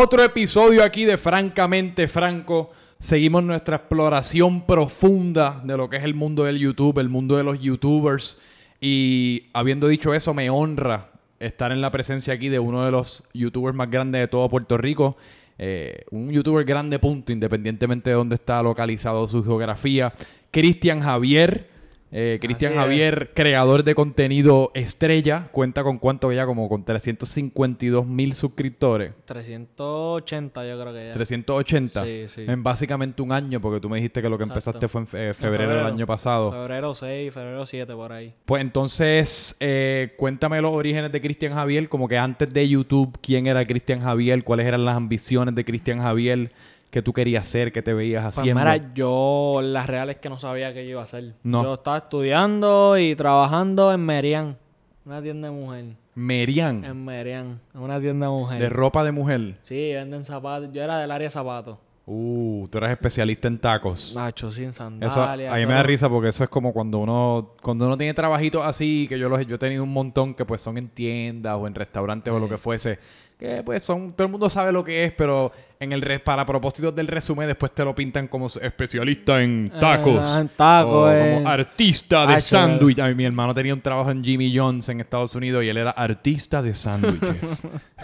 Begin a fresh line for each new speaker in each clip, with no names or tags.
otro episodio aquí de Francamente Franco. Seguimos nuestra exploración profunda de lo que es el mundo del YouTube, el mundo de los YouTubers. Y habiendo dicho eso, me honra estar en la presencia aquí de uno de los YouTubers más grandes de todo Puerto Rico. Eh, un YouTuber grande punto, independientemente de dónde está localizado su geografía. Cristian Javier. Eh, Cristian. Javier, creador de contenido estrella, cuenta con cuánto ya, como con 352 mil suscriptores.
380 yo creo que ya.
380
Sí, sí.
en básicamente un año, porque tú me dijiste que lo que
Exacto.
empezaste fue En febrero, del año pasado.
Febrero 6, febrero 7 por ahí.
Pues entonces, eh, cuéntame los orígenes de Cristian Javier, como que antes de YouTube, ¿quién era Cristian Javier? ¿Cuáles eran las ambiciones de Cristian Javier? ¿Qué tú querías hacer? ¿Qué te veías
Pues
haciendo?
mira, yo las reales que no sabía qué yo iba a hacer.
No.
Yo estaba estudiando y trabajando en Merian, una tienda de mujer.
Merian,
En Merian, en una tienda de mujer.
de ropa de mujer.
Sí, venden zapatos. Yo era del área de zapatos.
Uh, tú eres especialista en tacos.
Nacho, sin
Eso,
sandalias.
a mí me da risa porque eso es como cuando uno cuando uno tiene trabajitos así, que yo los yo he tenido un montón que pues son en tiendas o en restaurantes o lo que fuese, que pues son todo el mundo sabe lo que es, pero en el re- para propósitos del resumen después te lo pintan como especialista en tacos,
Ah, en tacos,
o
eh.
como artista de sándwich. Mi hermano tenía un trabajo en Jimmy John's en Estados Unidos y él era artista de sándwiches.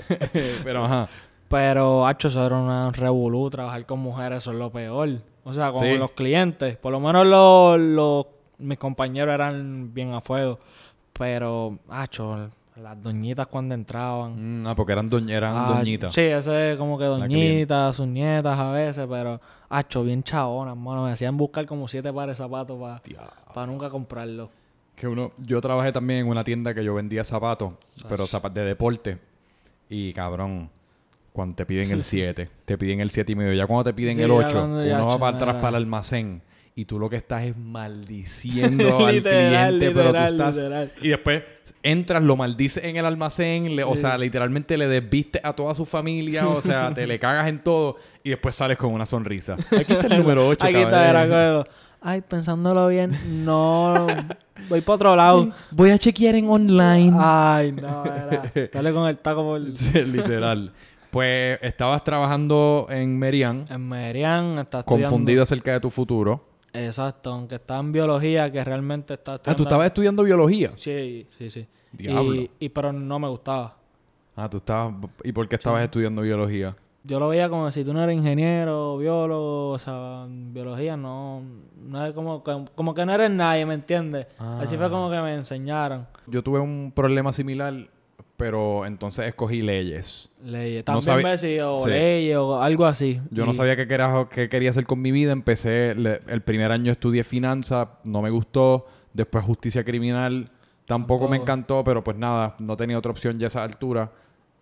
pero ajá.
Pero, hacho, eso era una revolú. Trabajar con mujeres, eso es lo peor. O sea, con
Sí.
los clientes. Por lo menos los, los- mis compañeros eran bien a fuego. Pero, hacho, las doñitas cuando entraban.
Mm, ah, porque eran, doñ- eran
Ah,
doñitas.
Sí, ese es como que doñitas, sus nietas a veces, pero, hacho, bien chabonas, mano. Me hacían buscar como siete pares de zapatos para nunca comprarlos.
Que uno, yo trabajé también en una tienda que yo vendía zapatos, pero zapatos de deporte. Y cabrón, cuando te piden el 7, te piden el 7 y medio. Ya cuando te piden
Sí,
el
ya
8,
cuando ya,
uno va para atrás para el almacén. Y tú lo que estás es maldiciendo al
Literal,
cliente, pero tú estás.
literal.
Y después entras, lo maldices en el almacén, le- o sea, literalmente le desviste a toda su familia, o sea, te le cagas en todo y después sales con una sonrisa. Aquí está el número 8,
Aquí está, era como, Ay, pensándolo bien, no. Voy para otro lado.
Voy a chequear en online.
Ay, no, era. Dale con el taco por.
Sí, literal. Pues estabas trabajando en Merian,
En Merian está estudiando.
confundido acerca de tu futuro.
Exacto, aunque está en biología, que realmente está
Ah,
estudiando.
tú estabas estudiando biología.
Sí, sí, sí.
Diablo.
Y, y pero no me gustaba.
Ah, tú estabas. ¿Y por qué estabas estudiando biología?
Yo lo veía como si tú no eres ingeniero, biólogo, o sea, biología no, no es como, como, como que no eres nadie, ¿me entiendes? Así
Ah.
fue como que me enseñaron
Yo tuve un problema similar, pero entonces escogí leyes.
leyes.
No
También
sabía-
o
Sí.
leyes o algo así.
Yo no sabía qué quería, qué quería hacer con mi vida. Empecé, le- el primer año estudié finanzas, no me gustó. Después justicia criminal, tampoco me encantó, pero pues nada, no tenía otra opción ya a esa altura.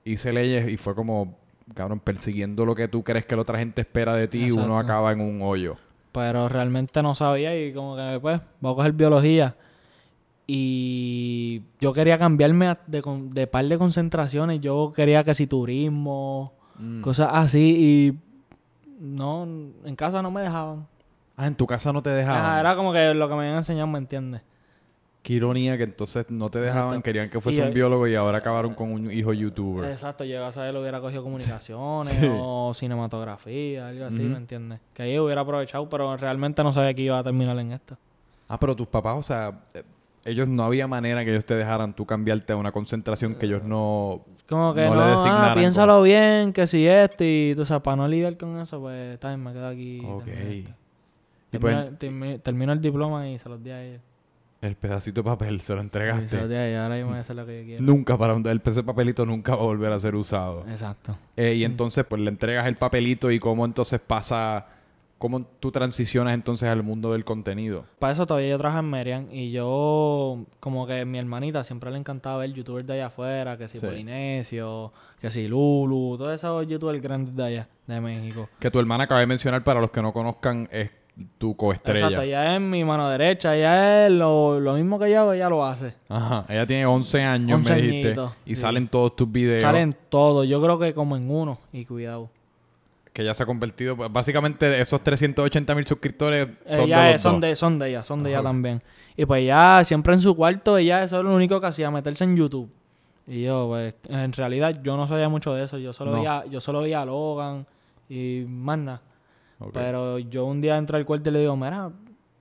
Hice leyes y fue como, cabrón, persiguiendo lo que tú crees que la otra gente espera de ti, uno acaba en un hoyo.
Pero realmente no sabía y como que pues voy a coger biología. Y yo quería cambiarme de, par de concentraciones. Yo quería que si turismo,
Mm.
cosas así. Y no, en casa no me dejaban.
Ah, en tu casa no te dejaban.
Ajá, era como que lo que me habían enseñado, ¿me entiendes?
Qué ironía que entonces no te dejaban,
Exacto.
querían que fuese
Y-
un biólogo y ahora acabaron con un hijo youtuber.
Exacto, yo a saber hubiera cogido comunicaciones
Sí.
o cinematografía, algo así. ¿me entiendes? Que ahí hubiera aprovechado, pero realmente no sabía que iba a terminar en esto.
Ah, pero tus papás, o sea, eh, ellos no había manera que ellos te dejaran tú cambiarte a una concentración que ellos no...
Como que
No
no,
le
ah, piénsalo bien, que si este, y tú sabes, para no lidiar con eso, pues bien, me quedo aquí.
Ok.
termino esto.
Y pues
Termino, termi- termino el diploma y se los di a ellos.
el pedacito de papel se lo
se
entregaste.
di a ellos, ahora yo voy a hacer lo que yo quiero.
Nunca para un- el ese papelito nunca va a volver a ser usado.
Exacto.
Eh, y entonces pues le entregas el papelito y cómo entonces pasa, cómo tú transicionas entonces al mundo del contenido.
Para eso todavía yo trabajo en Merian y yo, como que mi hermanita siempre le encantaba ver youtubers de allá afuera, que si
Sí.
Polinesio, que si Lulu, todos esos youtubers grandes de allá, de México.
Que tu hermana acaba de mencionar para los que no conozcan es tu coestrella.
Exacto, ella es mi mano derecha, ella es lo, lo mismo que yo ella lo hace.
Ajá, ella tiene 11 años,
11
me dijiste.
añitos,
Y
sí.
salen todos tus videos.
Salen todos, yo creo que como en uno, y cuidado.
Que ella se ha convertido. pues, Básicamente, esos 380 mil suscriptores son
Ella
de
es-
los
son, de, son de ella, son de ella también. Y pues ya siempre en su cuarto, ella eso es lo único que hacía, meterse en YouTube. Y yo, pues, en realidad yo no sabía mucho de eso. Yo solo
No.
veía, yo solo veía a Logan y más nada. Pero yo un día entré al cuarto y le digo, mira,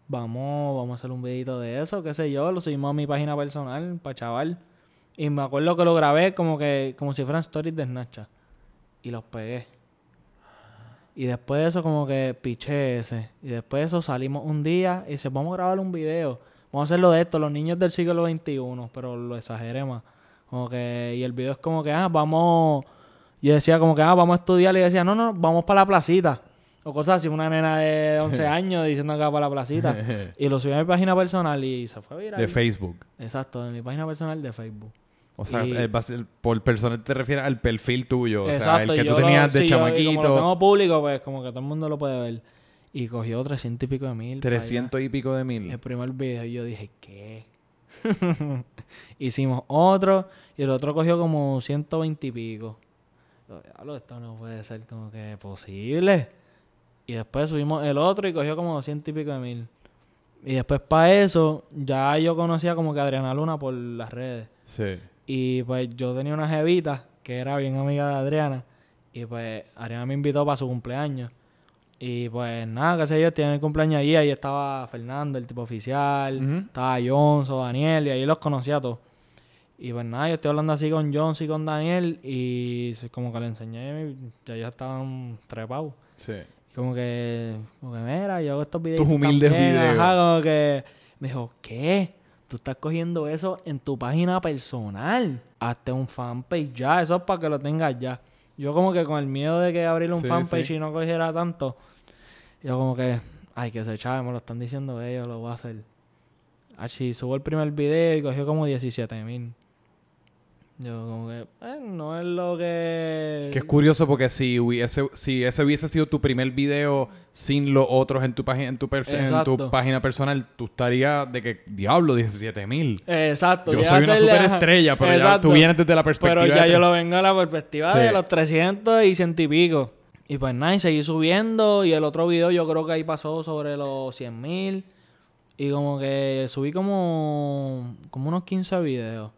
vamos, vamos a hacer un videito de eso, qué sé yo, lo subimos a mi página personal, para chaval. Y me acuerdo que lo grabé como que, como si fueran stories de Snapchat. Y los pegué. Y después de eso como que piché ese. Y después de eso salimos un día y dice, vamos a grabar un video. Vamos a hacerlo de esto, los niños del siglo XXI, pero lo exageré más. Como que, y el video es como que, ah, vamos, yo decía como que, ah, vamos a estudiar. Y decía, no, no, vamos para la placita. O cosas así, una nena de 11 años diciendo que va para la placita. y lo subí a mi página personal y se fue viral.
de Facebook.
Exacto, de mi página personal de Facebook.
O sea,
Y-
el el- por personal te refieres al perfil tuyo. o sea, el que tú
lo-
tenías de
sí, yo- y como lo
chamaquito.
tengo público, pues como que todo el mundo lo puede ver. Y cogió 300 y pico de mil. para allá.
300 y pico de mil.
El primer video y yo dije, ¿qué? Hicimos otro y el otro cogió como 120 y pico. "Diablo, esto no puede ser como que posible. Y después subimos el otro y cogió como 200 y pico de mil. Y después para eso, ya yo conocía como que a Adriana Luna por las redes.
Sí.
Y pues yo tenía una jevita que era bien amiga de Adriana. Y pues Adriana me invitó para su cumpleaños. Y pues nada, qué sé yo, tiene el cumpleaños ahí. Ahí estaba Fernando, el tipo oficial.
Ujú.
Estaba Johnson, Daniel. Y ahí los conocía a todos. Y pues nada, yo estoy hablando así con Johnson y con Daniel. Y como que le enseñé, ya ya estaban trepados.
Sí.
Y como que, como que mira, yo hago estos videos.
Tus humildes videos.
Ajá, como que me dijo, ¿qué? Tú estás cogiendo eso en tu página personal. Hazte un fanpage ya, eso es para que lo tengas ya. Yo como que con el miedo de que abrir un
Sí,
fanpage
sí.
y no cogiera tanto, yo como que, ay, que se chave, me lo están diciendo ellos, lo voy a hacer. Así, subo el primer video y cogió como 17 mil. Yo como que, eh, no es lo que...
Que es curioso porque si hubiese, si ese hubiese sido tu primer video sin los otros en tu página, en tu, en tu página personal, tú estarías de que, diablo, 17 mil.
Exacto.
Yo soy una superestrella, pero ya tú vienes desde la perspectiva
Pero
de
ya
tre-
yo lo vengo a la perspectiva
Sí.
de los 300 y ciento y pico. Y pues nada, y seguí subiendo. Y el otro video yo creo que ahí pasó sobre los 100 mil. Y como que subí como, como unos 15 videos.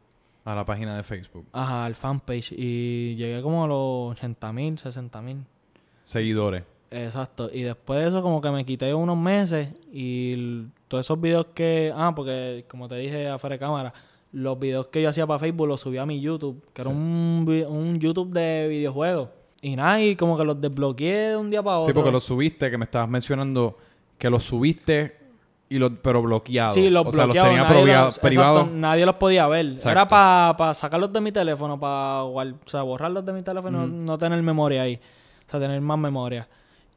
A la página de Facebook.
Ajá, al fanpage. Y llegué como a los 80 mil, 60 mil.
Seguidores.
Exacto. Y después de eso como que me quité unos meses y todos esos videos que... Ah, porque como te dije afuera de cámara, los videos que yo hacía para Facebook los subí a mi YouTube, que era un, un YouTube de videojuegos. Y nada, y como que los desbloqueé de un día para otro.
Sí, porque los subiste, que me estabas mencionando que los subiste, y los, pero bloqueados.
Sí, los
O sea, los tenía
los-
privados.
exacto, nadie los podía ver.
Exacto.
Era para sacarlos de mi teléfono, para o sea, borrarlos de mi teléfono, no tener memoria ahí. O sea, tener más memoria.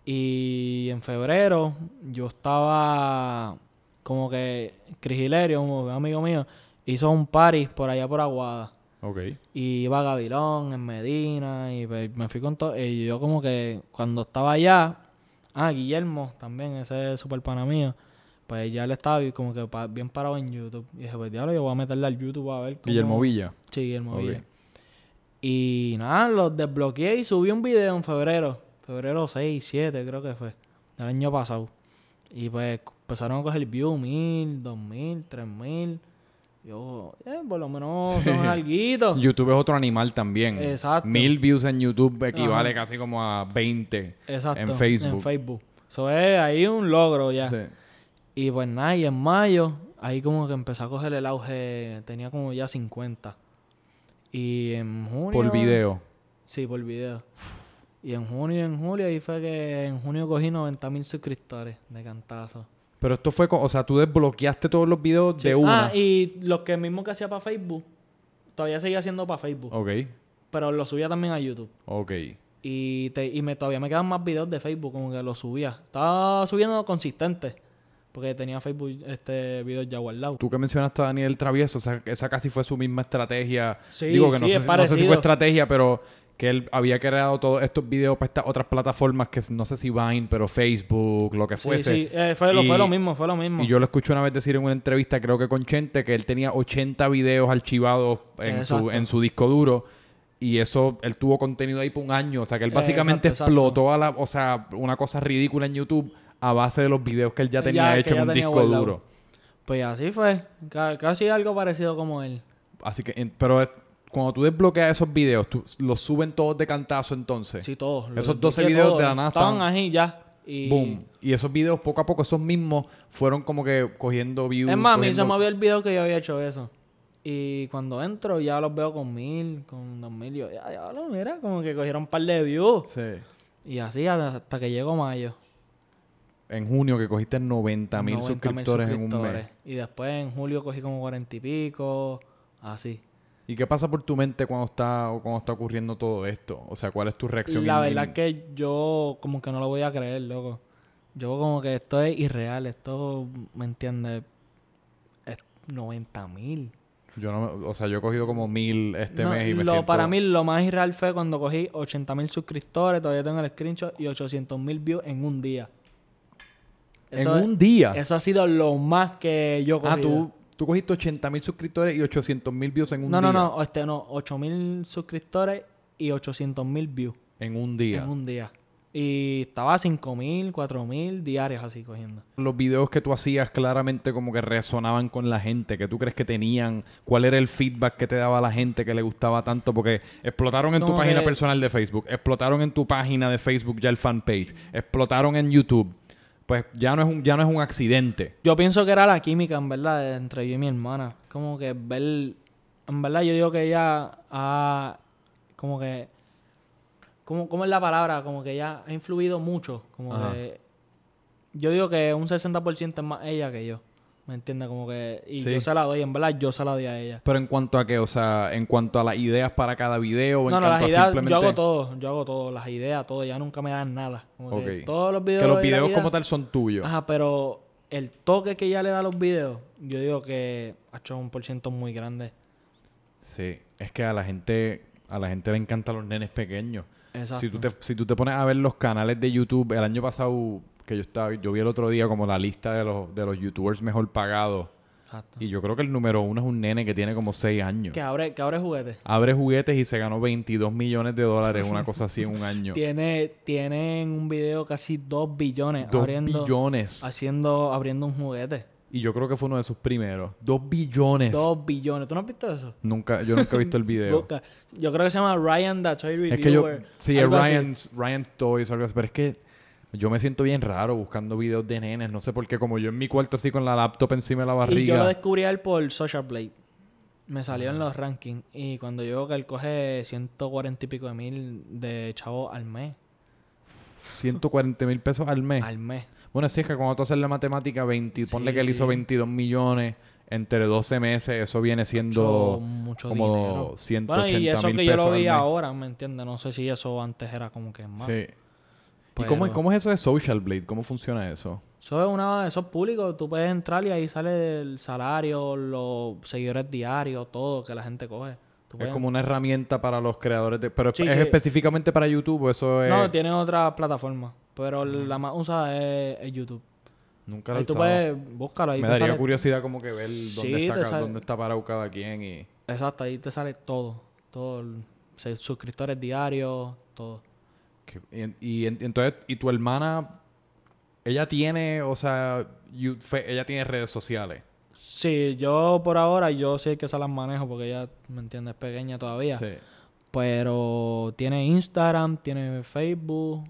Y en febrero yo estaba como que Crigilerio, un amigo mío, hizo un party por allá por Aguada.
Ok.
Y iba a Gavilón, en Medina, y me fui con todo. Y yo como que cuando estaba allá, ah, Guillermo también, ese es super pana mío, pues ya él estaba como que bien parado en YouTube. Y dije, pues diablo, yo voy a meterle al YouTube a ver cómo...
Guillermo Villa.
Sí, Guillermo
Ok.
Villa. Y nada, los desbloqueé y subí un video en febrero. Febrero 6, 7 creo que fue. Del año pasado. Y pues empezaron a coger view, mil, dos mil, tres mil. Yo, eh, por lo menos
Sí.
son alguito.
YouTube es otro animal también.
Exacto.
Mil views en YouTube equivale
Ajá.
casi como a 20
Exacto.
en Facebook.
En Facebook. Eso es ahí un logro ya.
Sí.
Y pues nada, y en mayo, ahí como que empezó a coger el auge, tenía como ya 50. Y en junio...
Por video.
Sí, por video. Y en junio y en julio, ahí fue que en junio cogí 90 mil suscriptores de cantazo.
Pero esto fue, co- o sea, tú desbloqueaste todos los videos
Sí.
de una.
Ah, y los que mismo que hacía para Facebook, todavía seguía haciendo para Facebook.
Ok,
Pero lo subía también a YouTube.
ok.
Y, te, y me, todavía me quedan más videos de Facebook, como que los subía. Estaba subiendo consistente. Porque tenía Facebook este videos ya guardados.
Tú que mencionaste a Daniel Travieso, o sea, esa casi fue su misma estrategia.
Sí,
Digo que no,
sí,
sé, si- no sé si
parecido.
fue estrategia, pero que él había creado todos estos videos para estas otras plataformas que no sé si Vine, pero Facebook, lo que
Sí,
fuese.
sí, eh, fue, lo,
Y-
fue lo mismo, fue lo mismo.
Y yo lo escuché una vez decir en una entrevista, creo que con Chente, que él tenía 80 videos archivados en su, en su disco duro. Y eso, él tuvo contenido ahí por un año. O sea, que él básicamente
exacto, exacto.
explotó a la, o sea, una cosa ridícula en YouTube a base de los videos que él ya tenía hecho en un disco
guardado.
duro.
Pues así fue. Ca- casi algo parecido como él.
Así que, pero es- cuando tú desbloqueas esos videos, tú, los suben todos de cantazo entonces.
Sí, todos.
Esos
Los
12
desbloqueé
videos
todos.
de la nada
Estaban ahí ya. Y...
Boom. Y esos videos, poco a poco, esos mismos fueron como que cogiendo views.
Es más, a mí se
cogiendo-
me había olvidado que yo había hecho eso. Y cuando entro ya los veo con mil, con dos mil. Yo, ya, ya, mira, como que cogieron un par de views.
Sí.
Y así hasta que llegó mayo.
En junio que cogiste 90 mil
90.000
suscriptores, en un mes.
Y después en julio cogí como cuarenta y pico. Así.
¿Y qué pasa por tu mente cuando está, o cuando está ocurriendo todo esto? O sea, ¿cuál es tu reacción?
La verdad es que yo como que no lo voy a creer, loco. Yo como que esto es irreal. Esto, ¿me entiendes? Es 90 mil.
Yo no, me- o sea, yo he cogido como mil este
No,
mes y me
lo-
siento...
Para mí lo más irreal fue cuando cogí 80 mil suscriptores, todavía tengo el screenshot, y 800 mil views en un día.
En
es-
un día.
Eso ha sido lo más que yo cogí.
ah, tú, tú cogiste 80 mil suscriptores y 800 mil views en un
No,
día.
no, no, este no, 8 mil suscriptores y 800 mil views
En un día.
en un día. Y estaba a 5 mil, 4 mil diarios así cogiendo.
Los videos que tú hacías claramente como que resonaban con la gente, que tú crees que tenían, cuál era el feedback que te daba la gente que le gustaba tanto, porque explotaron en tu página
que-
personal de Facebook, explotaron en tu página de Facebook ya el fanpage, explotaron en YouTube. Pues ya no es un, ya no es un accidente.
Yo pienso que era la química, en verdad, entre yo y mi hermana. Como que ver... En verdad yo digo que ella ha... Como que... ¿Cómo, cómo es la palabra? Como que ella ha influido mucho. Como
Ajá.
que... Yo digo que un 60% es más ella que yo. ¿Me entiendes? Como que... Y
Sí.
yo se la doy. En verdad yo se la doy a ella.
Pero en cuanto a qué, o sea, en cuanto a las ideas para cada video, en
No, no,
cuanto
las
a
ideas...
simplemente...
Yo hago todo. Yo hago todo. Las ideas, todo. Ya nunca me dan nada. Como que todos los videos...
Que los videos como tal son tuyos.
Ajá, pero el toque que ella le da a los videos, yo digo que ha hecho un por ciento muy grande.
Sí, es que a la gente, a la gente le encantan los nenes pequeños.
Exacto.
Si tú, te, si tú te pones a ver los canales de YouTube, el año pasado que yo estaba, yo vi el otro día como la lista de los, de los youtubers mejor pagados.
Exacto.
Y yo creo que el número uno es un nene que tiene como 6 años.
Que abre, que abre juguetes.
Abre juguetes y se ganó 22 millones de dólares, una cosa así en un año.
Tiene, tienen un video casi 2 billones
2
abriendo,
billones.
haciendo, abriendo un juguete.
Y yo creo que fue uno de sus primeros. 2 billones.
2 billones. ¿Tú no has visto eso?
Nunca, yo nunca he visto el video.
Yo creo que se llama Ryan the Toy Reviewer.
Es que yo, sí, es. Ryan's, Ryan Toys o algo así, pero es que yo me siento bien raro buscando videos de nenes, no sé por qué, como yo en mi cuarto así con la laptop encima de la
Y yo lo
barriga.
descubrí a él por Social Blade. Me salió en los rankings. Y cuando yo veo que él coge 140 y pico de mil de chavo al mes.
140 mil pesos al mes.
Al mes.
Bueno, sí, es que cuando tú haces la matemática, 20, ponle
Sí,
que él hizo
sí.
22 millones entre 12 meses, eso viene siendo
mucho, mucho
como
dinero.
180
Bueno, y eso
mil
que yo lo vi ahora, ¿me entiendes? No sé si eso antes era como que más.
Sí. ¿Y cómo, es- cómo es eso de Social Blade? ¿Cómo funciona eso?
Eso es una, eso es público, tú puedes entrar y ahí sale el salario, los seguidores diarios, todo que la gente coge.
Es
puedes-
como una herramienta para los creadores de... Pero
Sí,
es
sí.
específicamente para YouTube, o eso es...
No, tiene otra plataforma, pero la más usada es, es YouTube.
Nunca lo he
Ahí tú puedes, búscalo, ahí
Me daría
sale-
curiosidad como que ver dónde,
Sí,
está,
sale-
dónde está parado cada quien y...
Exacto, ahí te sale todo, todo, el- suscriptores diarios, todo.
Y, y en- entonces, ¿y tu hermana, ella tiene, o sea, you- fe- ella tiene redes sociales?
Sí, yo por ahora, yo sí que se las manejo porque ella, ¿me entiendes? Es pequeña todavía.
Sí.
Pero tiene Instagram, tiene Facebook.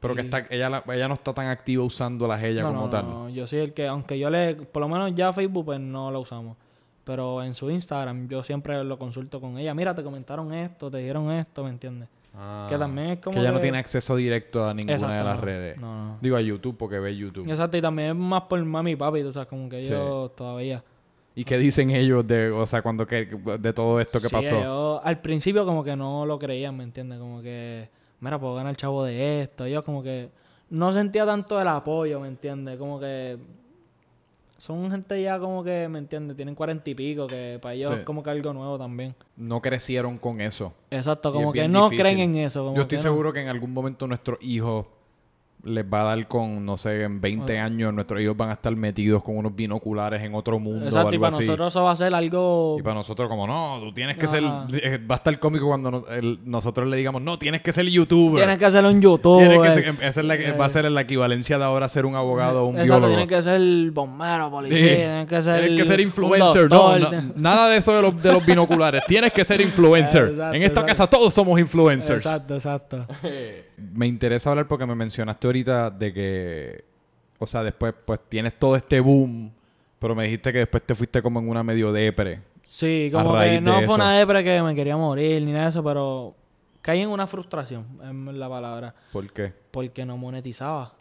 Pero que está, ella, la- ella no está tan activa usándolas ella
no,
como
no,
tal.
no, yo soy el que, aunque yo le, por lo menos ya Facebook, pues no lo usamos. Pero en su Instagram yo siempre lo consulto con ella. Mira, te comentaron esto, te dijeron esto, ¿me entiendes?
Ah.
Que también es como
Que ella no tiene acceso directo a ninguna
Exacto,
de las
no.
redes.
No, no.
Digo a YouTube porque ve YouTube.
Exacto, y también es más por mami y papi, o sea, como que
Sí.
ellos todavía.
¿Y qué dicen ellos de, o sea, cuando que, de todo esto que
Sí,
pasó?
ellos al principio como que no lo creían, ¿me entiendes? Como que, mira, puedo ganar chavo de esto. Yo como que no sentía tanto el apoyo, ¿me entiendes? Como que son gente ya como que, ¿me entiendes? Tienen cuarenta y pico, que para ellos
Sí.
es como que algo nuevo también.
No crecieron con eso.
Exacto, como
es
que no
difícil.
creen en eso. como
Yo estoy
que no.
seguro que en algún momento nuestros hijos les va a dar con, no sé, en 20 años nuestros hijos van a estar metidos con unos binoculares en otro mundo o
Exacto, y
algo
para
así.
nosotros eso va a ser algo...
Y para nosotros como, no, tú tienes que ser...
Ajá.
eh, Va a estar cómico cuando no- el- nosotros le digamos, no, tienes que ser youtuber.
Tienes que hacerlo en YouTube.
Tienes que
eh.
ser- esa es la que- va a ser la equivalencia de ahora ser un abogado o un
Exacto,
biólogo.
tienes que ser bombero, policía,
Sí.
tienes que ser...
Tienes que ser
un
influencer, no, nada de eso de los, de los binoculares. Tienes que ser influencer.
Exacto,
en esta
exacto.
casa todos somos influencers.
Exacto, exacto.
Me interesa hablar porque me mencionaste ahorita de que, o sea, después pues tienes todo este boom, pero me dijiste que después te fuiste como en una medio depre.
Sí, como
raíz
que no fue
eso.
una depre que me quería morir ni nada de eso, pero caí en una frustración, es la palabra,
¿Por qué?
porque no monetizaba.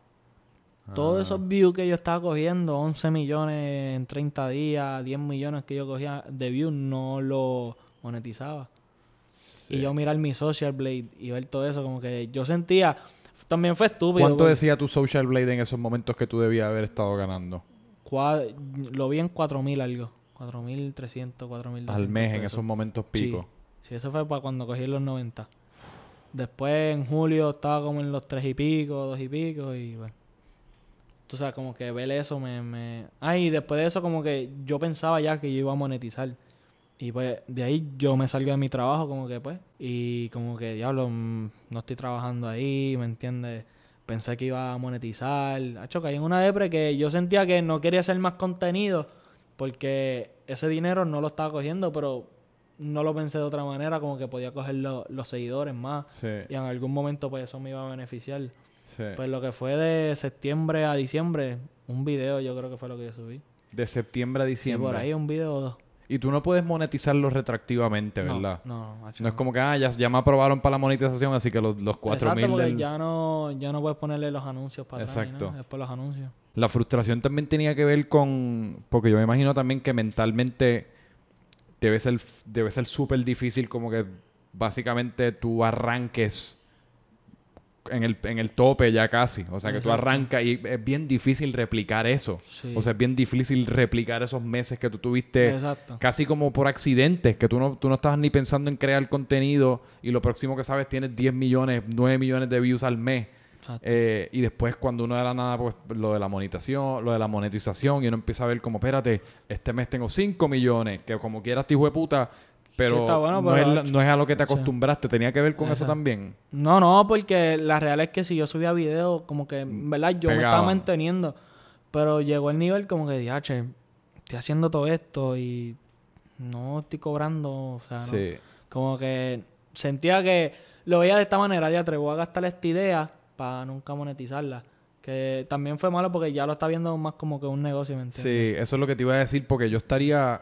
Ah.
Todos esos views que yo estaba cogiendo, 11 millones en 30 días, 10 millones que yo cogía de views, no lo monetizaba.
Sí.
Y yo mirar mi Social Blade y ver todo eso, como que yo sentía, también fue estúpido.
¿Cuánto
porque
decía tu Social Blade en esos momentos que tú debías haber estado ganando?
lo vi en 4.000 algo, 4.300, 4.200
Al mes en esos momentos
Sí.
pico.
Sí, eso fue para cuando cogí los 90. Después en julio estaba como en los 3 y pico, 2 y pico y bueno. Tú sabes, como que ver eso me... me... Ah, y después de eso como que yo pensaba ya que yo iba a monetizar. Y pues de ahí yo me salgo de mi trabajo como que pues. Y como que, diablo, mm, no estoy trabajando ahí, ¿me entiendes? Pensé que iba a monetizar. Hacho, caí en una depre que yo sentía que no quería hacer más contenido porque ese dinero no lo estaba cogiendo, pero no lo pensé de otra manera, como que podía coger lo- los seguidores más
Sí,
y en algún momento pues eso me iba a beneficiar.
sí.
Pues lo que fue de septiembre a diciembre, un video yo creo que fue lo que yo subí.
De septiembre a diciembre.
por ahí un video o dos.
Y tú no puedes monetizarlo retroactivamente,
No,
¿verdad?
No, no, macho,
No es como que, ah, ya, ya me aprobaron para la monetización, así que los, los 4
Exacto,
mil
porque
del...
ya no, ya no puedes ponerle los anuncios para atrás.
Exacto.
nada, Después los anuncios.
La frustración también tenía que ver con... Porque yo me imagino también que mentalmente debe ser debe ser súper difícil como que básicamente tú arranques en el, en el tope ya casi. O sea, que tú arrancas y es bien difícil replicar eso.
Sí.
O sea, es bien difícil replicar esos meses que tú tuviste
Exacto.
casi como por accidente, que tú no, tú no estabas ni pensando en crear contenido y lo próximo que sabes tienes 10 millones, 9 millones de views al mes. Eh, y después cuando uno era nada, pues lo de la monetización, lo de la monetización, y uno empieza a ver como, espérate, este mes tengo 5 millones, que como quieras, este hijo de puta, pero,
está bueno,
no, es, no es a lo que te acostumbraste, tenía que ver con eso también.
No, no, porque la real es que si yo subía video, como que, ¿verdad? Yo me estaba manteniendo. Pero llegó el nivel como que, diache, estoy haciendo todo esto y no estoy cobrando, o sea, no.
sí.
Como que sentía que lo veía de esta manera, ya te voy a gastar esta idea para nunca monetizarla. Que también fue malo porque ya lo está viendo más como que un negocio, ¿me entiendes?
Sí, eso es lo que te iba a decir, porque yo estaría.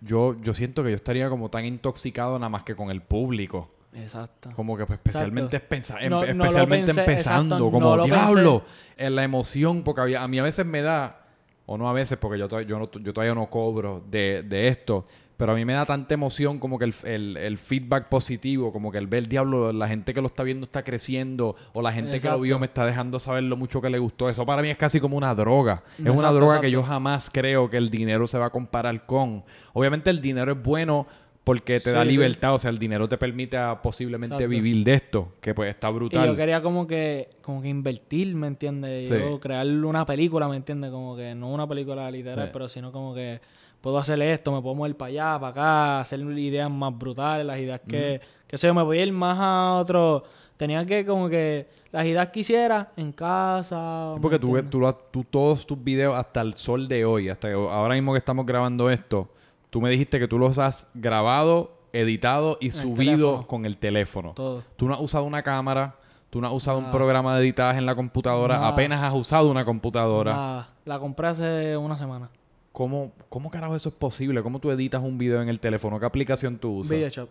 Yo, yo siento que yo estaría como tan intoxicado nada más que con el público.
Exacto.
Como que pues, especialmente, pensa- em-
No- no lo
especialmente
pensé,
empezando,
exacto,
como
no lo
diablo, en la emoción, porque había- a mí a veces me da, o no a veces, porque yo, yo, no, yo todavía no cobro de, de esto, pero a mí me da tanta emoción como que el, el- el feedback positivo, como que el ver, diablo, la gente que lo está viendo está creciendo, o la gente que lo vio me está dejando saber lo mucho que le gustó. Eso para mí es casi como una droga. es una
Exacto,
droga que yo jamás creo que el dinero se va a comparar con. Obviamente el dinero es bueno porque te da
sí.
libertad, o sea, el dinero te permite posiblemente vivir de esto, que pues está
Y
brutal.
yo quería como que, como que invertir, ¿me entiendes?
Sí.
Yo crear una película, ¿me entiendes? Como que no una película literal, pero sino como que puedo hacer esto, me puedo mover para allá, para acá, hacer ideas más brutales, las ideas que, que sé yo, me voy a ir más a otro. Tenía que como que las ideas que hiciera en casa.
Sí,
¿me
porque tú, ves- tú, tú todos tus videos hasta el sol de hoy, hasta ahora mismo que estamos grabando esto, tú me dijiste que tú los has grabado, editado y
el
subido
teléfono.
con el teléfono.
Todo.
Tú no has usado una cámara, tú no has usado un programa de editaje en la computadora,
Nada.
apenas has usado una computadora.
Nada, la compré hace una semana.
¿Cómo, ¿Cómo carajo eso es posible? ¿Cómo tú editas un video en el teléfono? ¿Qué aplicación tú usas?
VideoShop.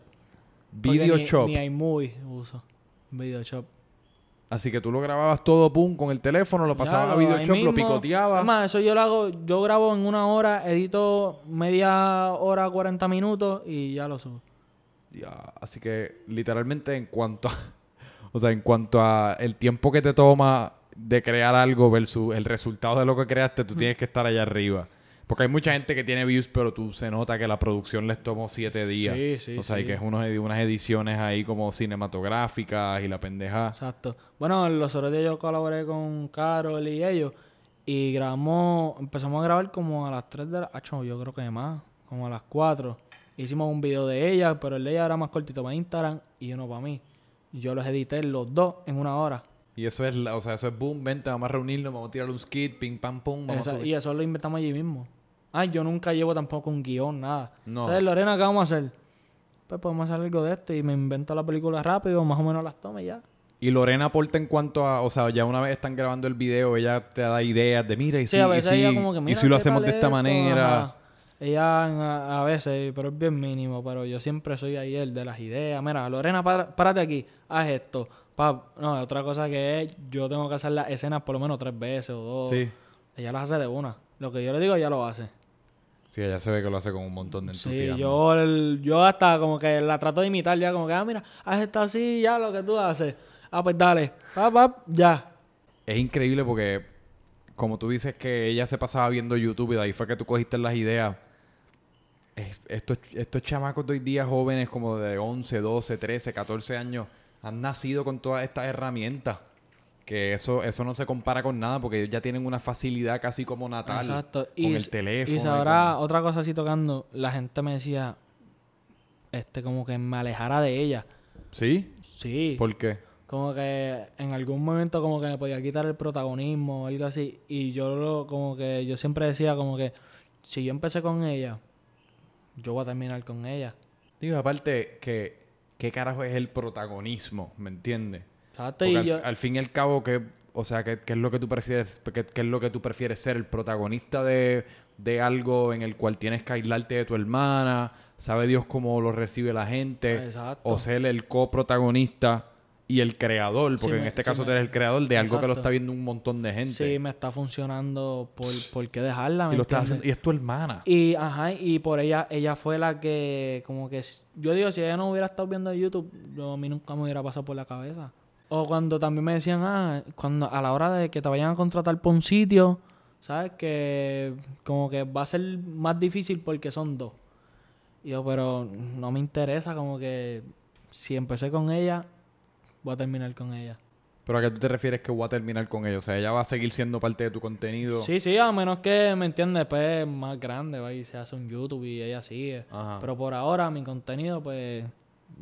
Porque
Video
ni- iMovie uso. VideoShop.
Así que tú lo grababas todo, pum, con el teléfono, lo pasabas a VideoShop, lo picoteabas.
Más, eso yo lo hago, yo grabo en una hora, edito media hora, 40 minutos y ya lo subo.
Ya, así que literalmente en cuanto a, o sea, en cuanto a el tiempo que te toma de crear algo versus el resultado de lo que creaste, tú tienes que estar allá arriba. Porque hay mucha gente que tiene views, pero tú se nota que la producción les tomó siete días.
Sí, sí,
O sea, y
sí.
que es unos unas ediciones ahí como cinematográficas y la pendeja.
Exacto. Bueno, los otros días yo colaboré con Carol y ellos. Y grabamos, empezamos a grabar como a las 3 de la... Acho, yo creo que más, como a las 4. Hicimos un video de ella, pero el de ella era más cortito para Instagram y uno para mí. Y yo los edité los dos en una hora.
Y eso es, o sea, eso es boom, vente, vamos a reunirnos, vamos a tirar un skit, ping, pam, pum, vamos a
Esa-
subir.
y eso lo inventamos allí mismo. Ay, yo nunca llevo tampoco un guion, nada.
No.
Entonces, Lorena, ¿qué vamos a hacer? Pues podemos hacer algo de esto y me invento la película rápido, más o menos las tomo y ya.
Y Lorena aporta en cuanto a, o sea, ya una vez están grabando el video, ella te da ideas de, mira, y
Sí,
si,
a
y si,
ella como que
y
mira
si lo hacemos de esta
esto",
manera.
ajá. Ella a, a veces, pero es bien mínimo, pero yo siempre soy ahí el de las ideas. Mira, Lorena, párate aquí, haz esto. Pa, no, otra cosa que es, yo tengo que hacer las escenas por lo menos tres veces o dos.
Sí.
Ella las hace de una. Lo que yo le digo, ella lo hace.
Sí, ella se ve que lo hace con un montón de entusiasmo.
Sí, yo, el- yo hasta como que la trato de imitar ya, como que, ah, mira, haz esto así, ya lo que tú haces. Ah, pues dale, pap, pap, ya.
Es increíble porque, como tú dices que ella se pasaba viendo YouTube y de ahí fue que tú cogiste las ideas. Es- estos, estos chamacos de hoy día jóvenes como de 11, 12, 13, 14 años han nacido con todas estas herramientas. Que eso, eso no se compara con nada porque ellos ya tienen una facilidad casi como natal.
Exacto.
Con el teléfono.
Y sabrá, otra cosa así tocando, la gente me decía, este, como que me alejara de ella.
¿Sí?
Sí.
¿Por qué?
Como que en algún momento como que me podía quitar el protagonismo o algo así. Y yo lo, como que, yo siempre decía como que, si yo empecé con ella, yo voy a terminar con ella.
Digo, aparte, que ¿qué carajo es el protagonismo? ¿Me entiendes? Al,
yo,
al fin y al cabo, ¿qué, o sea, ¿qué, qué es lo que tú prefieres, qué, qué es lo que tú prefieres ser? ¿El protagonista de, de algo en el cual tienes que aislarte de tu hermana? ¿Sabe Dios cómo lo recibe la gente?
Exacto.
¿O ser el coprotagonista y el creador? Porque
Sí,
en este
sí,
caso
me-
tú eres el creador de algo que lo está viendo un montón de gente.
sí, me está funcionando, ¿por, por qué dejarla? ¿me
y lo estás haciendo, y es tu hermana.
Y, ajá, y por ella, ella fue la que, como que, yo digo, si ella no hubiera estado viendo YouTube, yo, a mí nunca me hubiera pasado por la cabeza. O cuando también me decían, ah, cuando a la hora de que te vayan a contratar por un sitio, ¿sabes? Que como que va a ser más difícil porque son dos. Y yo, pero no me interesa, como que si empecé con ella, voy a terminar con ella.
Pero a qué tú te refieres que voy a terminar con ella. O sea, ella va a seguir siendo parte de tu contenido.
Sí, sí, a menos que, ¿me entiendes? Después más grande, va y se hace un YouTube y ella sigue.
Ajá.
Pero por ahora mi contenido, pues.